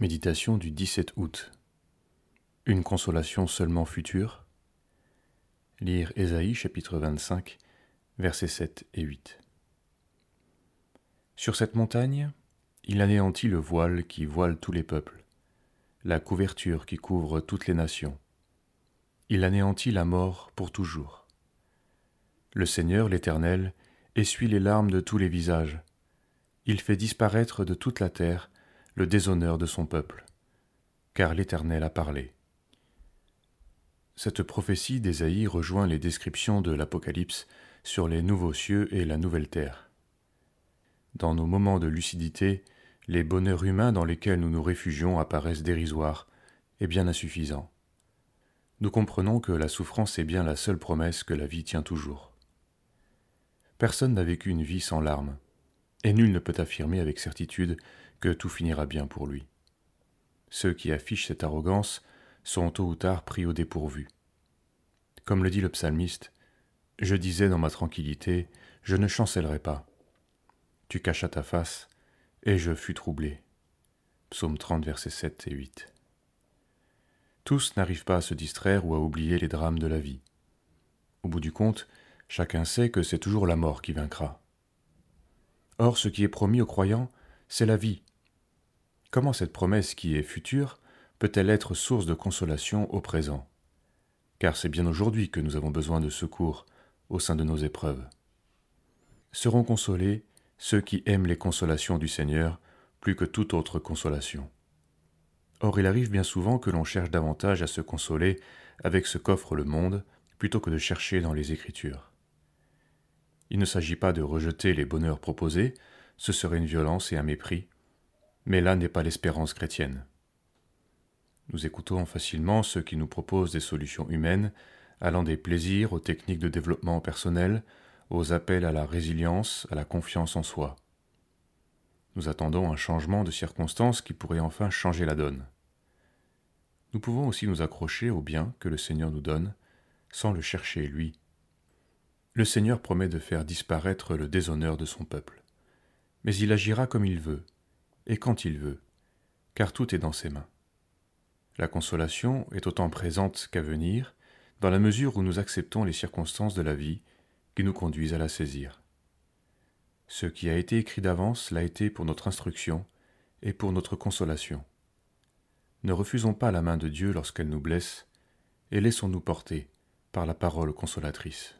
Méditation du 17 août. Une consolation seulement future. Lire Ésaïe chapitre 25, versets 7 et 8. Sur cette montagne, il anéantit le voile qui voile tous les peuples, la couverture qui couvre toutes les nations. Il anéantit la mort pour toujours. Le Seigneur, l'Éternel, essuie les larmes de tous les visages. Il fait disparaître de toute la terre le déshonneur de son peuple, car l'Éternel a parlé. Cette prophétie d'Ésaïe rejoint les descriptions de l'Apocalypse sur les nouveaux cieux et la nouvelle terre. Dans nos moments de lucidité, les bonheurs humains dans lesquels nous nous réfugions apparaissent dérisoires et bien insuffisants. Nous comprenons que la souffrance est bien la seule promesse que la vie tient toujours. Personne n'a vécu une vie sans larmes, et nul ne peut affirmer avec certitude que tout finira bien pour lui. Ceux qui affichent cette arrogance sont tôt ou tard pris au dépourvu. Comme le dit le psalmiste, Je disais dans ma tranquillité, je ne chancellerai pas. Tu cachas ta face, et je fus troublé. Psaume 30, versets 7 et 8. Tous n'arrivent pas à se distraire ou à oublier les drames de la vie. Au bout du compte, chacun sait que c'est toujours la mort qui vaincra. Or, ce qui est promis aux croyants, c'est la vie, Comment cette promesse qui est future peut-elle être source de consolation au présent? Car c'est bien aujourd'hui que nous avons besoin de secours au sein de nos épreuves. Seront consolés ceux qui aiment les consolations du Seigneur plus que toute autre consolation. Or il arrive bien souvent que l'on cherche davantage à se consoler avec ce qu'offre le monde plutôt que de chercher dans les Écritures. Il ne s'agit pas de rejeter les bonheurs proposés, ce serait une violence et un mépris, mais là n'est pas l'espérance chrétienne. Nous écoutons facilement ceux qui nous proposent des solutions humaines, allant des plaisirs aux techniques de développement personnel, aux appels à la résilience, à la confiance en soi. Nous attendons un changement de circonstances qui pourrait enfin changer la donne. Nous pouvons aussi nous accrocher au bien que le Seigneur nous donne, sans le chercher lui. Le Seigneur promet de faire disparaître le déshonneur de son peuple, mais il agira comme il veut, et quand il veut, car tout est dans ses mains. La consolation est autant présente qu'à venir, dans la mesure où nous acceptons les circonstances de la vie qui nous conduisent à la saisir. Ce qui a été écrit d'avance l'a été pour notre instruction et pour notre consolation. Ne refusons pas la main de Dieu lorsqu'elle nous blesse, et laissons-nous porter par la parole consolatrice.